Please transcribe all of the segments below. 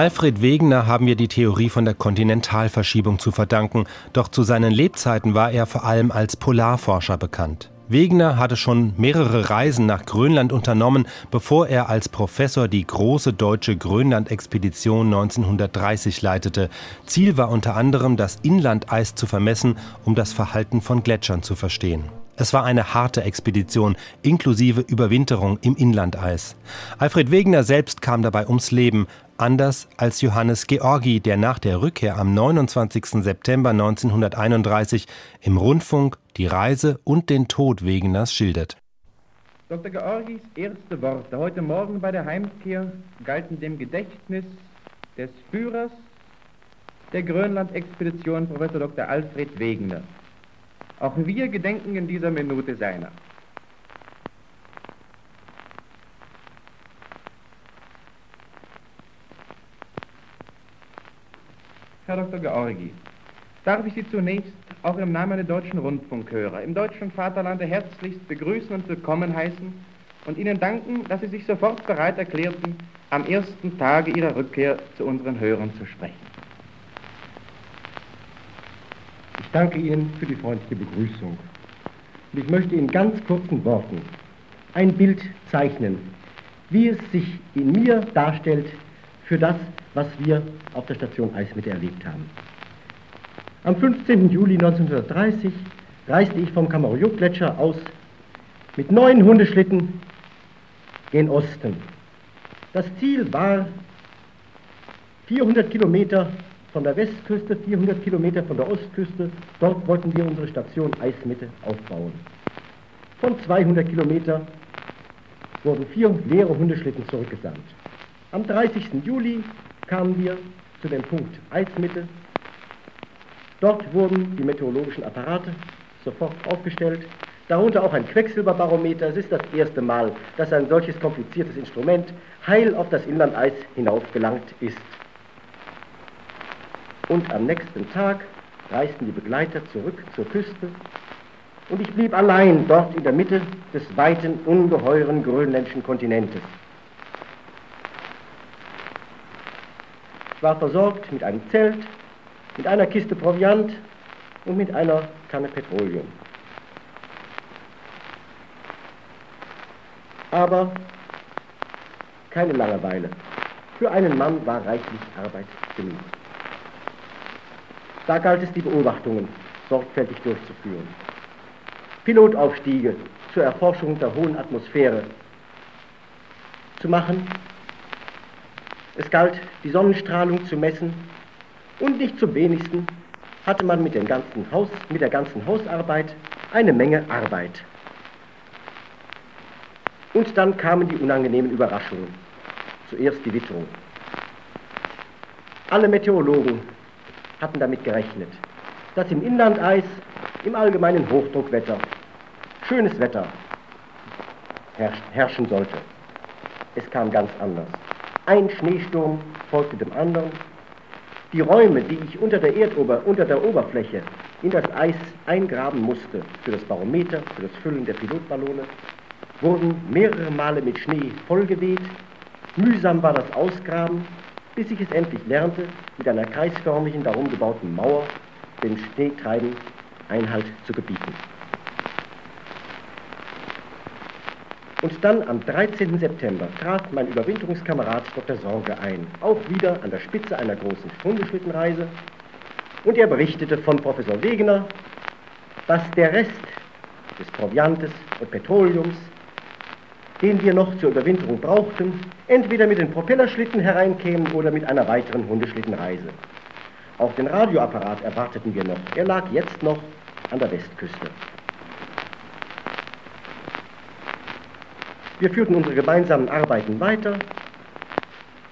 Alfred Wegener haben wir die Theorie von der Kontinentalverschiebung zu verdanken, doch zu seinen Lebzeiten war er vor allem als Polarforscher bekannt. Wegener hatte schon mehrere Reisen nach Grönland unternommen, bevor er als Professor die große deutsche Grönland-Expedition 1930 leitete. Ziel war unter anderem, das Inlandeis zu vermessen, um das Verhalten von Gletschern zu verstehen. Es war eine harte Expedition, inklusive Überwinterung im Inlandeis. Alfred Wegener selbst kam dabei ums Leben, anders als Johannes Georgi, der nach der Rückkehr am 29. September 1931 im Rundfunk die Reise und den Tod Wegeners schildert. Dr. Georgis erste Worte heute Morgen bei der Heimkehr galten dem Gedächtnis des Führers der Grönland-Expedition, Professor Dr. Alfred Wegener. Auch wir gedenken in dieser Minute seiner. Herr Dr. Georgi, darf ich Sie zunächst auch im Namen der deutschen Rundfunkhörer im deutschen Vaterlande herzlichst begrüßen und willkommen heißen und Ihnen danken, dass Sie sich sofort bereit erklärten, am ersten Tage Ihrer Rückkehr zu unseren Hörern zu sprechen. Ich danke Ihnen für die freundliche Begrüßung. Und ich möchte in ganz kurzen Worten ein Bild zeichnen, wie es sich in mir darstellt für das, was wir auf der Station Eismitte erlebt haben. Am 15. Juli 1930 reiste ich vom Kamarjuk-Gletscher aus mit neun Hundeschlitten gen Osten. Das Ziel war 400 Kilometer von der Westküste, 400 Kilometer von der Ostküste. Dort wollten wir unsere Station Eismitte aufbauen. Von 200 Kilometer wurden vier leere Hundeschlitten zurückgesandt. Am 30. Juli kamen wir zu dem Punkt Eismitte. Dort wurden die meteorologischen Apparate sofort aufgestellt, darunter auch ein Quecksilberbarometer. Es ist das erste Mal, dass ein solches kompliziertes Instrument heil auf das Inlandeis hinaufgelangt ist. Und am nächsten Tag reisten die Begleiter zurück zur Küste und ich blieb allein dort in der Mitte des weiten, ungeheuren grönländischen Kontinentes. War versorgt mit einem Zelt, mit einer Kiste Proviant und mit einer Kanne Petroleum. Aber keine Langeweile. Für einen Mann war reichlich Arbeit genug. Da galt es, die Beobachtungen sorgfältig durchzuführen. Pilotaufstiege zur Erforschung der hohen Atmosphäre zu machen. Es galt, die Sonnenstrahlung zu messen und nicht zum wenigsten hatte man mit, Haus, mit der ganzen Hausarbeit eine Menge Arbeit. Und dann kamen die unangenehmen Überraschungen. Zuerst die Witterung. Alle Meteorologen hatten damit gerechnet, dass im Inlandeis im allgemeinen Hochdruckwetter schönes Wetter herrschen sollte. Es kam ganz anders. Ein Schneesturm folgte dem anderen. Die Räume, die ich unter der, Erdober unter der Oberfläche in das Eis eingraben musste für das Barometer, für das Füllen der Pilotballone, wurden mehrere Male mit Schnee vollgeweht. Mühsam war das Ausgraben, bis ich es endlich lernte, mit einer kreisförmigen, darum gebauten Mauer dem Schneetreiben Einhalt zu gebieten. Und dann am 13. September trat mein Überwinterungskamerad Dr. Sorge ein, auch wieder an der Spitze einer großen Hundeschlittenreise. Und er berichtete von Professor Wegener, dass der Rest des Proviantes und Petroleums den wir noch zur Überwinterung brauchten, entweder mit den Propellerschlitten hereinkämen oder mit einer weiteren Hundeschlittenreise. Auch den Radioapparat erwarteten wir noch. Er lag jetzt noch an der Westküste. Wir führten unsere gemeinsamen Arbeiten weiter,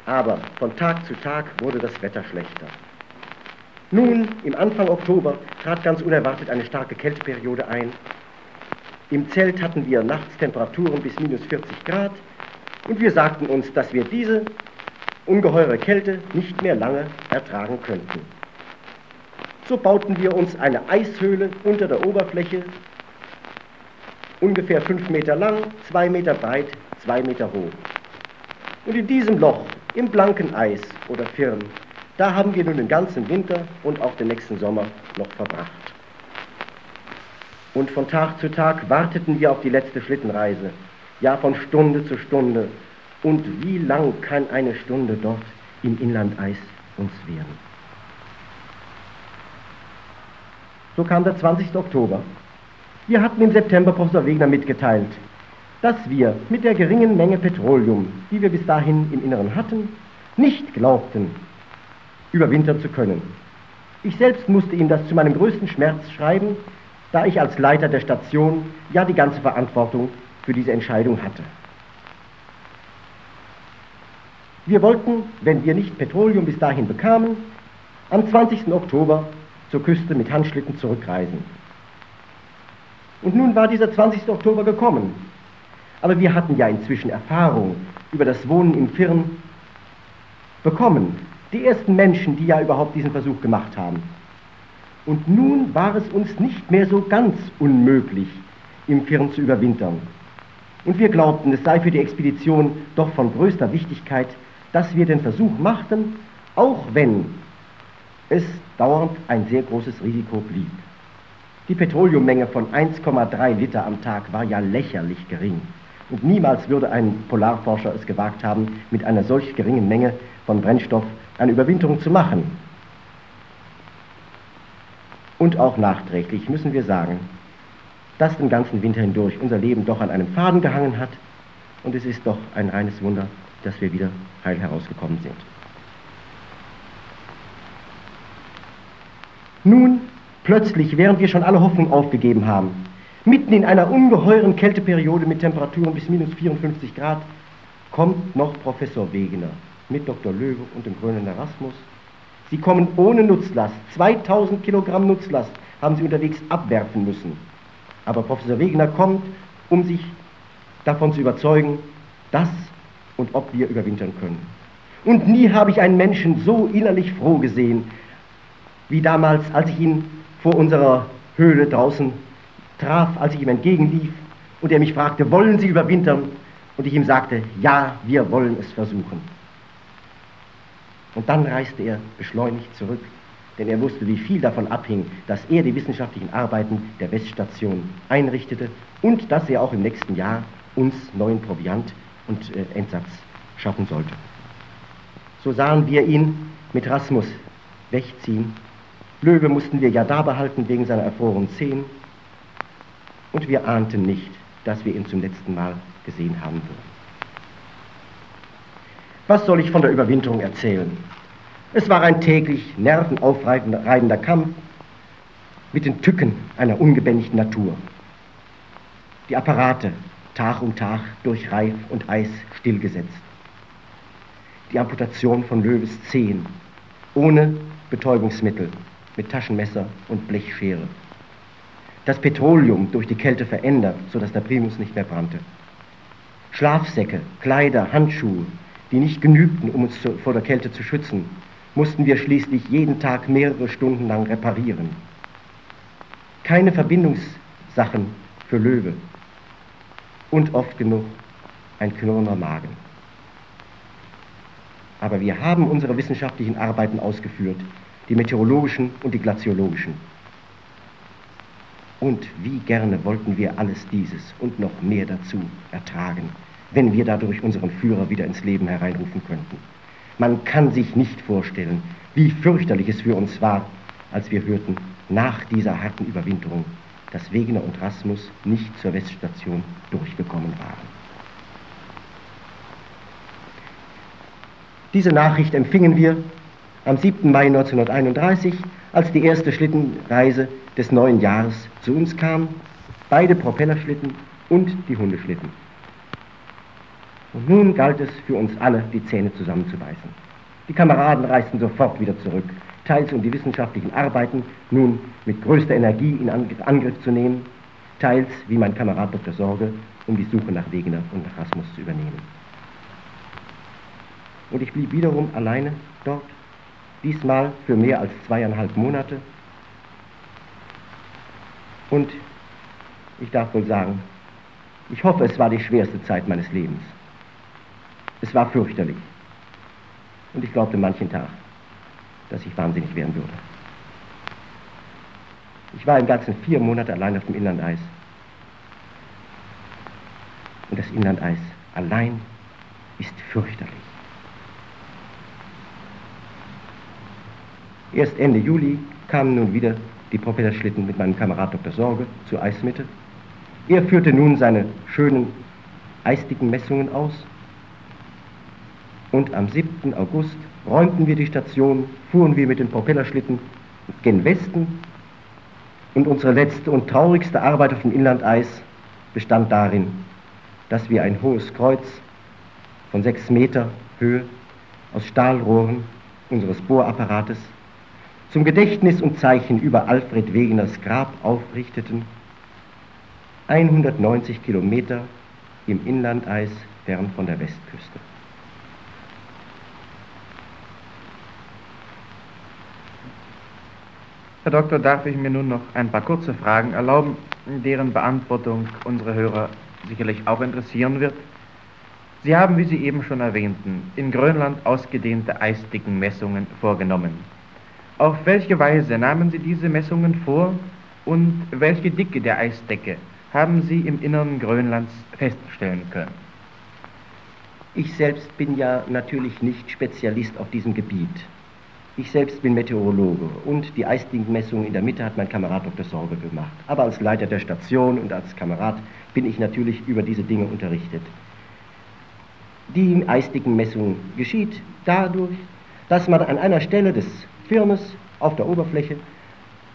aber von Tag zu Tag wurde das Wetter schlechter. Nun, im Anfang Oktober, trat ganz unerwartet eine starke Kälteperiode ein im Zelt hatten wir nachts Temperaturen bis minus 40 Grad und wir sagten uns, dass wir diese ungeheure Kälte nicht mehr lange ertragen könnten. So bauten wir uns eine Eishöhle unter der Oberfläche, ungefähr fünf Meter lang, zwei Meter breit, zwei Meter hoch. Und in diesem Loch, im blanken Eis oder Firn, da haben wir nun den ganzen Winter und auch den nächsten Sommer noch verbracht. Und von Tag zu Tag warteten wir auf die letzte Schlittenreise, ja von Stunde zu Stunde. Und wie lang kann eine Stunde dort im Inlandeis uns werden? So kam der 20. Oktober. Wir hatten im September Professor Wegner mitgeteilt, dass wir mit der geringen Menge Petroleum, die wir bis dahin im Inneren hatten, nicht glaubten, überwintern zu können. Ich selbst musste ihm das zu meinem größten Schmerz schreiben, da ich als Leiter der Station ja die ganze Verantwortung für diese Entscheidung hatte. Wir wollten, wenn wir nicht Petroleum bis dahin bekamen, am 20. Oktober zur Küste mit Handschlitten zurückreisen. Und nun war dieser 20. Oktober gekommen. Aber wir hatten ja inzwischen Erfahrung über das Wohnen im Firn bekommen. Die ersten Menschen, die ja überhaupt diesen Versuch gemacht haben. Und nun war es uns nicht mehr so ganz unmöglich, im Firn zu überwintern. Und wir glaubten, es sei für die Expedition doch von größter Wichtigkeit, dass wir den Versuch machten, auch wenn es dauernd ein sehr großes Risiko blieb. Die Petroleummenge von 1,3 Liter am Tag war ja lächerlich gering. Und niemals würde ein Polarforscher es gewagt haben, mit einer solch geringen Menge von Brennstoff eine Überwinterung zu machen. Und auch nachträglich müssen wir sagen, dass den ganzen Winter hindurch unser Leben doch an einem Faden gehangen hat. Und es ist doch ein reines Wunder, dass wir wieder heil herausgekommen sind. Nun, plötzlich, während wir schon alle Hoffnung aufgegeben haben, mitten in einer ungeheuren Kälteperiode mit Temperaturen bis minus 54 Grad, kommt noch Professor Wegener mit Dr. Löwe und dem grünen Erasmus. Sie kommen ohne Nutzlast, 2000 Kilogramm Nutzlast haben sie unterwegs abwerfen müssen. Aber Professor Wegener kommt, um sich davon zu überzeugen, dass und ob wir überwintern können. Und nie habe ich einen Menschen so innerlich froh gesehen, wie damals, als ich ihn vor unserer Höhle draußen traf, als ich ihm entgegenlief und er mich fragte, wollen Sie überwintern? Und ich ihm sagte, ja, wir wollen es versuchen. Und dann reiste er beschleunigt zurück, denn er wusste, wie viel davon abhing, dass er die wissenschaftlichen Arbeiten der Weststation einrichtete und dass er auch im nächsten Jahr uns neuen Proviant und äh, Entsatz schaffen sollte. So sahen wir ihn mit Rasmus wegziehen Löwe mussten wir ja da behalten wegen seiner erfrorenen Zehen. Und wir ahnten nicht, dass wir ihn zum letzten Mal gesehen haben würden. Was soll ich von der Überwinterung erzählen? Es war ein täglich nervenaufreibender Kampf mit den Tücken einer ungebändigten Natur. Die Apparate Tag um Tag durch Reif und Eis stillgesetzt. Die Amputation von Löwes Zehen ohne Betäubungsmittel mit Taschenmesser und Blechschere. Das Petroleum durch die Kälte verändert, sodass der Primus nicht mehr brannte. Schlafsäcke, Kleider, Handschuhe, die nicht genügten, um uns zu, vor der Kälte zu schützen, mussten wir schließlich jeden Tag mehrere Stunden lang reparieren. Keine Verbindungssachen für Löwe und oft genug ein knurrender Magen. Aber wir haben unsere wissenschaftlichen Arbeiten ausgeführt, die meteorologischen und die glaziologischen. Und wie gerne wollten wir alles dieses und noch mehr dazu ertragen, wenn wir dadurch unseren Führer wieder ins Leben hereinrufen könnten. Man kann sich nicht vorstellen, wie fürchterlich es für uns war, als wir hörten, nach dieser harten Überwinterung, dass Wegener und Rasmus nicht zur Weststation durchgekommen waren. Diese Nachricht empfingen wir am 7. Mai 1931, als die erste Schlittenreise des neuen Jahres zu uns kam, beide Propellerschlitten und die Hundeschlitten. Und nun galt es für uns alle, die Zähne zusammenzubeißen. Die Kameraden reisten sofort wieder zurück, teils um die wissenschaftlichen Arbeiten nun mit größter Energie in Angriff zu nehmen, teils, wie mein Kamerad Dr. Sorge, um die Suche nach Wegener und nach Rasmus zu übernehmen. Und ich blieb wiederum alleine dort diesmal für mehr als zweieinhalb Monate. Und ich darf wohl sagen, ich hoffe, es war die schwerste Zeit meines Lebens. Es war fürchterlich. Und ich glaubte manchen Tag, dass ich wahnsinnig werden würde. Ich war im Ganzen vier Monate allein auf dem Inlandeis. Und das Inlandeis allein ist fürchterlich. Erst Ende Juli kamen nun wieder die Propellerschlitten mit meinem Kamerad Dr. Sorge zur Eismitte. Er führte nun seine schönen eistigen Messungen aus. Und am 7. August räumten wir die Station, fuhren wir mit den Propellerschlitten gen Westen. Und unsere letzte und traurigste Arbeit auf dem Inlandeis bestand darin, dass wir ein hohes Kreuz von sechs Meter Höhe aus Stahlrohren unseres Bohrapparates zum Gedächtnis und Zeichen über Alfred Wegeners Grab aufrichteten, 190 Kilometer im Inlandeis fern von der Westküste. Herr Doktor, darf ich mir nun noch ein paar kurze Fragen erlauben, deren Beantwortung unsere Hörer sicherlich auch interessieren wird? Sie haben, wie Sie eben schon erwähnten, in Grönland ausgedehnte Eisdickenmessungen vorgenommen. Auf welche Weise nahmen Sie diese Messungen vor und welche Dicke der Eisdecke haben Sie im Innern Grönlands feststellen können? Ich selbst bin ja natürlich nicht Spezialist auf diesem Gebiet. Ich selbst bin Meteorologe und die Eisdingmessung in der Mitte hat mein Kamerad Dr. Sorge gemacht. Aber als Leiter der Station und als Kamerad bin ich natürlich über diese Dinge unterrichtet. Die Eisdickenmessung geschieht dadurch, dass man an einer Stelle des Firmes auf der Oberfläche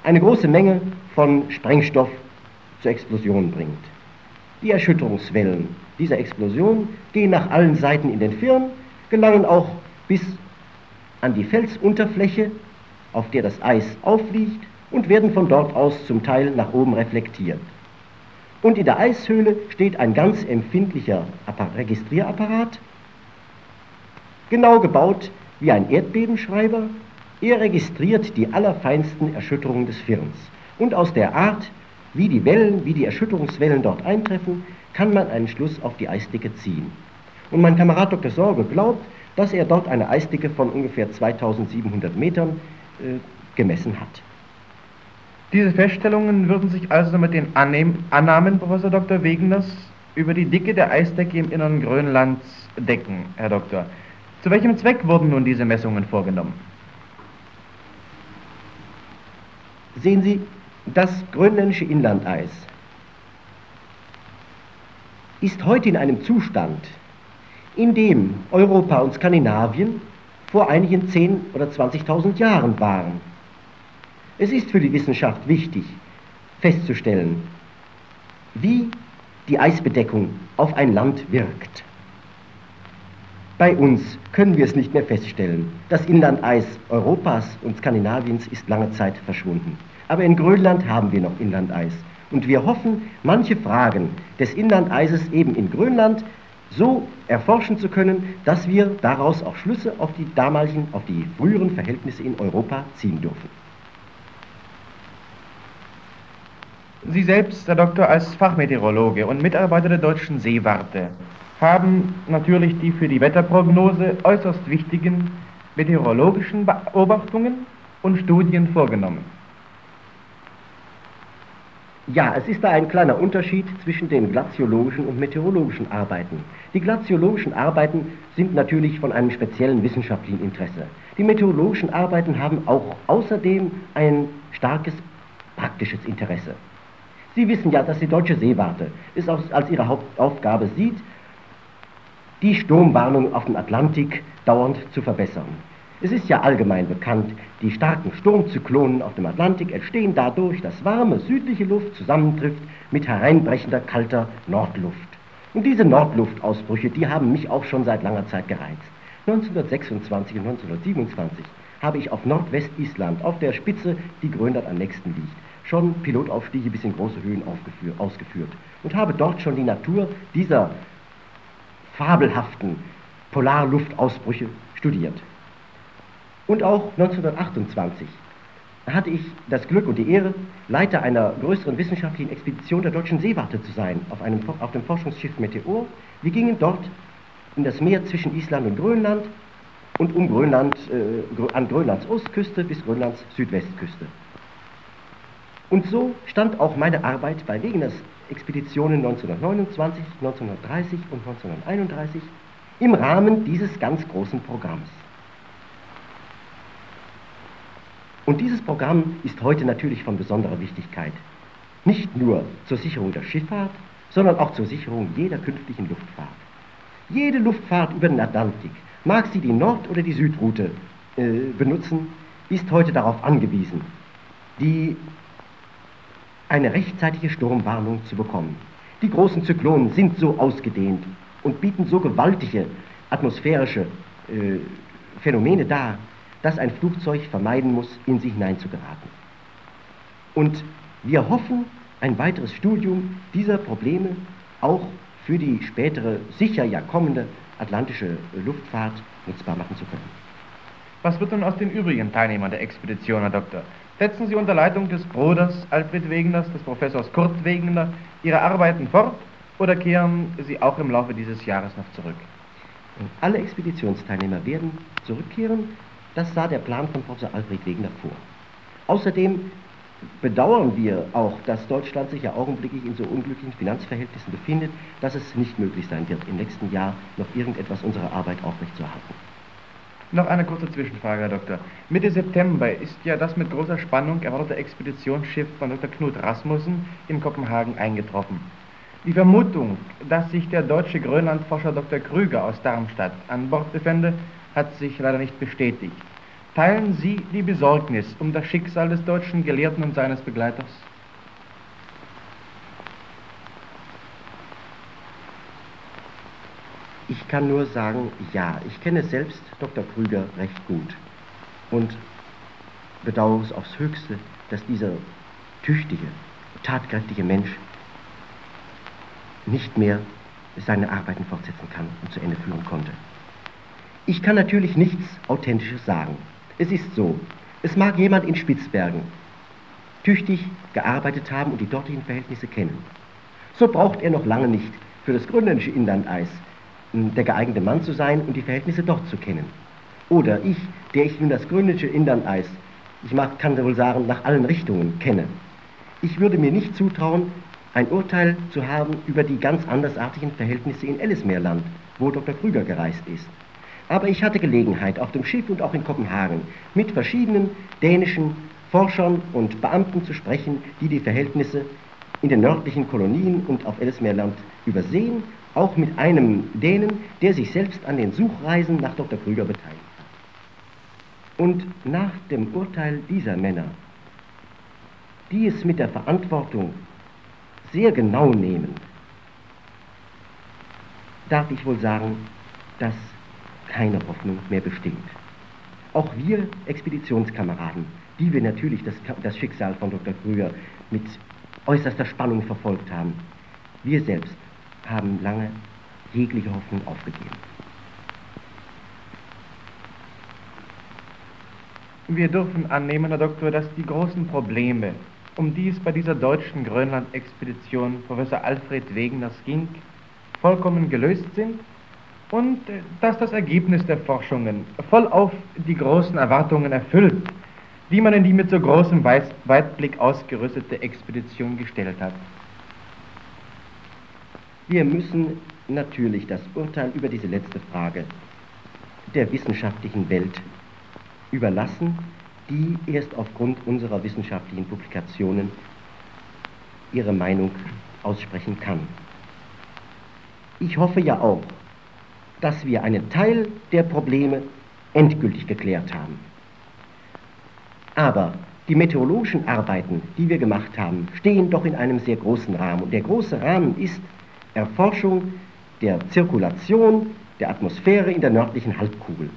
eine große Menge von Sprengstoff zur Explosion bringt. Die Erschütterungswellen dieser Explosion gehen nach allen Seiten in den Firn, gelangen auch bis an die Felsunterfläche, auf der das Eis aufliegt, und werden von dort aus zum Teil nach oben reflektiert. Und in der Eishöhle steht ein ganz empfindlicher Registrierapparat, genau gebaut wie ein Erdbebenschreiber, er registriert die allerfeinsten Erschütterungen des Firns. Und aus der Art, wie die Wellen, wie die Erschütterungswellen dort eintreffen, kann man einen Schluss auf die Eisdicke ziehen. Und mein Kamerad Dr. Sorge glaubt, dass er dort eine Eisdicke von ungefähr 2700 Metern äh, gemessen hat. Diese Feststellungen würden sich also mit den Annahmen, Professor Dr. Wegeners, über die Dicke der Eisdecke im Innern Grönlands decken, Herr Doktor. Zu welchem Zweck wurden nun diese Messungen vorgenommen? Sehen Sie, das grönländische Inlandeis ist heute in einem Zustand, in dem Europa und Skandinavien vor einigen 10.000 oder 20.000 Jahren waren. Es ist für die Wissenschaft wichtig festzustellen, wie die Eisbedeckung auf ein Land wirkt. Bei uns können wir es nicht mehr feststellen. Das Inlandeis Europas und Skandinaviens ist lange Zeit verschwunden. Aber in Grönland haben wir noch Inlandeis. Und wir hoffen, manche Fragen des Inlandeises eben in Grönland so erforschen zu können, dass wir daraus auch Schlüsse auf die damaligen, auf die früheren Verhältnisse in Europa ziehen dürfen. Sie selbst, Herr Doktor, als Fachmeteorologe und Mitarbeiter der Deutschen Seewarte haben natürlich die für die Wetterprognose äußerst wichtigen meteorologischen Beobachtungen und Studien vorgenommen. Ja, es ist da ein kleiner Unterschied zwischen den glaziologischen und meteorologischen Arbeiten. Die glaziologischen Arbeiten sind natürlich von einem speziellen wissenschaftlichen Interesse. Die meteorologischen Arbeiten haben auch außerdem ein starkes praktisches Interesse. Sie wissen ja, dass die Deutsche Seewarte es als ihre Hauptaufgabe sieht, die Sturmwarnung auf dem Atlantik dauernd zu verbessern. Es ist ja allgemein bekannt, die starken Sturmzyklonen auf dem Atlantik entstehen dadurch, dass warme südliche Luft zusammentrifft mit hereinbrechender kalter Nordluft. Und diese Nordluftausbrüche, die haben mich auch schon seit langer Zeit gereizt. 1926 und 1927 habe ich auf Nordwestisland, auf der Spitze, die Grönland am nächsten liegt, schon Pilotaufstiege bis in große Höhen ausgeführt und habe dort schon die Natur dieser fabelhaften Polarluftausbrüche studiert. Und auch 1928 hatte ich das Glück und die Ehre, Leiter einer größeren wissenschaftlichen Expedition der Deutschen Seewarte zu sein, auf, einem, auf dem Forschungsschiff Meteor. Wir gingen dort in das Meer zwischen Island und Grönland und um Grönland, äh, an Grönlands Ostküste bis Grönlands Südwestküste. Und so stand auch meine Arbeit bei Wegeners Expeditionen 1929, 1930 und 1931 im Rahmen dieses ganz großen Programms. Und dieses Programm ist heute natürlich von besonderer Wichtigkeit. Nicht nur zur Sicherung der Schifffahrt, sondern auch zur Sicherung jeder künftigen Luftfahrt. Jede Luftfahrt über den Atlantik, mag sie die Nord- oder die Südroute äh, benutzen, ist heute darauf angewiesen, die, eine rechtzeitige Sturmwarnung zu bekommen. Die großen Zyklonen sind so ausgedehnt und bieten so gewaltige atmosphärische äh, Phänomene dar, dass ein Flugzeug vermeiden muss, in sie hineinzugeraten. Und wir hoffen, ein weiteres Studium dieser Probleme auch für die spätere, sicher ja kommende atlantische Luftfahrt nutzbar machen zu können. Was wird nun aus den übrigen Teilnehmern der Expedition, Herr Doktor? Setzen Sie unter Leitung des Bruders Alfred Wegeners, des Professors Kurt Wegener, Ihre Arbeiten fort oder kehren Sie auch im Laufe dieses Jahres noch zurück? Alle Expeditionsteilnehmer werden zurückkehren. Das sah der Plan von Professor Alfred Wegener vor. Außerdem bedauern wir auch, dass Deutschland sich ja augenblicklich in so unglücklichen Finanzverhältnissen befindet, dass es nicht möglich sein wird, im nächsten Jahr noch irgendetwas unserer Arbeit aufrechtzuerhalten. Noch eine kurze Zwischenfrage, Herr Doktor. Mitte September ist ja das mit großer Spannung erwartete Expeditionsschiff von Dr. Knut Rasmussen in Kopenhagen eingetroffen. Die Vermutung, dass sich der deutsche Grönlandforscher Dr. Krüger aus Darmstadt an Bord befände, hat sich leider nicht bestätigt. Teilen Sie die Besorgnis um das Schicksal des deutschen Gelehrten und seines Begleiters? Ich kann nur sagen, ja, ich kenne selbst Dr. Krüger recht gut und bedauere es aufs Höchste, dass dieser tüchtige, tatkräftige Mensch nicht mehr seine Arbeiten fortsetzen kann und zu Ende führen konnte. Ich kann natürlich nichts Authentisches sagen. Es ist so, es mag jemand in Spitzbergen tüchtig gearbeitet haben und die dortigen Verhältnisse kennen. So braucht er noch lange nicht für das grönländische Inlandeis der geeignete Mann zu sein und die Verhältnisse dort zu kennen. Oder ich, der ich nun das grönländische Inlandeis, ich mag, kann wohl sagen, nach allen Richtungen kenne. Ich würde mir nicht zutrauen, ein Urteil zu haben über die ganz andersartigen Verhältnisse in Ellesmeerland, wo Dr. Krüger gereist ist. Aber ich hatte Gelegenheit, auf dem Schiff und auch in Kopenhagen mit verschiedenen dänischen Forschern und Beamten zu sprechen, die die Verhältnisse in den nördlichen Kolonien und auf Ellesmeerland übersehen, auch mit einem Dänen, der sich selbst an den Suchreisen nach Dr. Krüger beteiligt hat. Und nach dem Urteil dieser Männer, die es mit der Verantwortung sehr genau nehmen, darf ich wohl sagen, dass keine Hoffnung mehr besteht. Auch wir Expeditionskameraden, die wir natürlich das, das Schicksal von Dr. Krüger mit äußerster Spannung verfolgt haben, wir selbst haben lange jegliche Hoffnung aufgegeben. Wir dürfen annehmen, Herr Doktor, dass die großen Probleme, um die es bei dieser deutschen Grönland-Expedition Professor Alfred Wegeners ging, vollkommen gelöst sind und äh, dass das Ergebnis der Forschungen voll auf die großen Erwartungen erfüllt, die man in die mit so großem Weitblick ausgerüstete Expedition gestellt hat. Wir müssen natürlich das Urteil über diese letzte Frage der wissenschaftlichen Welt überlassen, die erst aufgrund unserer wissenschaftlichen Publikationen ihre Meinung aussprechen kann. Ich hoffe ja auch, dass wir einen Teil der Probleme endgültig geklärt haben. Aber die meteorologischen Arbeiten, die wir gemacht haben, stehen doch in einem sehr großen Rahmen. Und der große Rahmen ist Erforschung der Zirkulation der Atmosphäre in der nördlichen Halbkugel.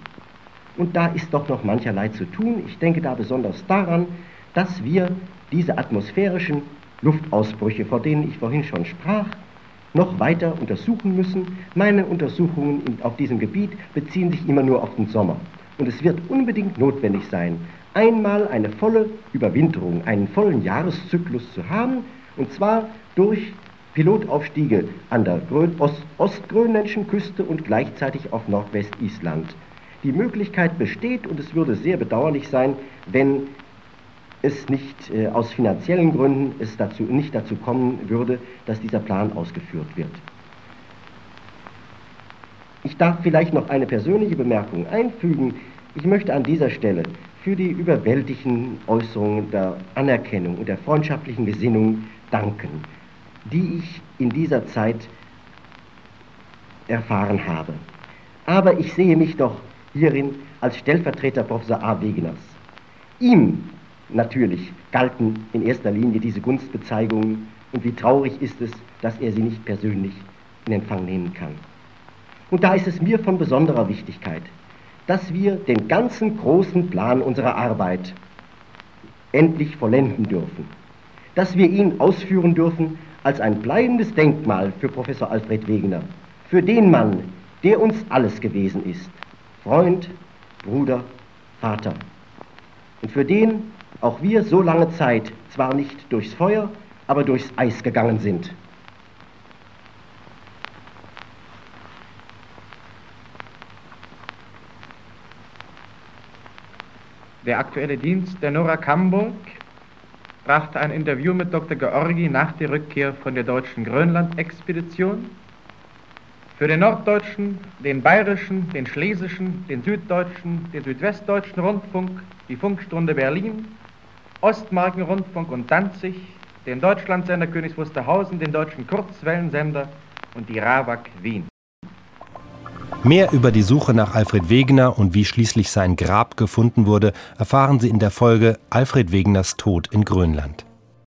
Und da ist doch noch mancherlei zu tun. Ich denke da besonders daran, dass wir diese atmosphärischen Luftausbrüche, vor denen ich vorhin schon sprach, noch weiter untersuchen müssen. Meine Untersuchungen auf diesem Gebiet beziehen sich immer nur auf den Sommer. Und es wird unbedingt notwendig sein, einmal eine volle Überwinterung, einen vollen Jahreszyklus zu haben, und zwar durch Pilotaufstiege an der Ost ostgrönländischen Küste und gleichzeitig auf Nordwestisland. die Möglichkeit besteht und es würde sehr bedauerlich sein, wenn es nicht äh, aus finanziellen Gründen es dazu, nicht dazu kommen würde, dass dieser Plan ausgeführt wird. Ich darf vielleicht noch eine persönliche Bemerkung einfügen. Ich möchte an dieser Stelle für die überwältigenden Äußerungen der Anerkennung und der freundschaftlichen Gesinnung danken, die ich in dieser Zeit erfahren habe. Aber ich sehe mich doch hierin als Stellvertreter Professor A. Wegeners. Ihm natürlich galten in erster Linie diese Gunstbezeigungen und wie traurig ist es, dass er sie nicht persönlich in Empfang nehmen kann. Und da ist es mir von besonderer Wichtigkeit, dass wir den ganzen großen Plan unserer Arbeit endlich vollenden dürfen, dass wir ihn ausführen dürfen als ein bleibendes Denkmal für Professor Alfred Wegener, für den Mann, der uns alles gewesen ist, Freund, Bruder, Vater, und für den auch wir so lange Zeit zwar nicht durchs Feuer, aber durchs Eis gegangen sind. Der aktuelle Dienst der Nora Kamburg brachte ein Interview mit Dr. Georgi nach der Rückkehr von der deutschen Grönland-Expedition. Für den norddeutschen, den bayerischen, den schlesischen, den süddeutschen, den südwestdeutschen Rundfunk, die Funkstunde Berlin, Ostmarkenrundfunk und Danzig, den Deutschlandsender Königs Wusterhausen, den deutschen Kurzwellensender und die RAWAG Wien. Mehr über die Suche nach Alfred Wegener und wie schließlich sein Grab gefunden wurde, erfahren Sie in der Folge Alfred Wegeners Tod in Grönland.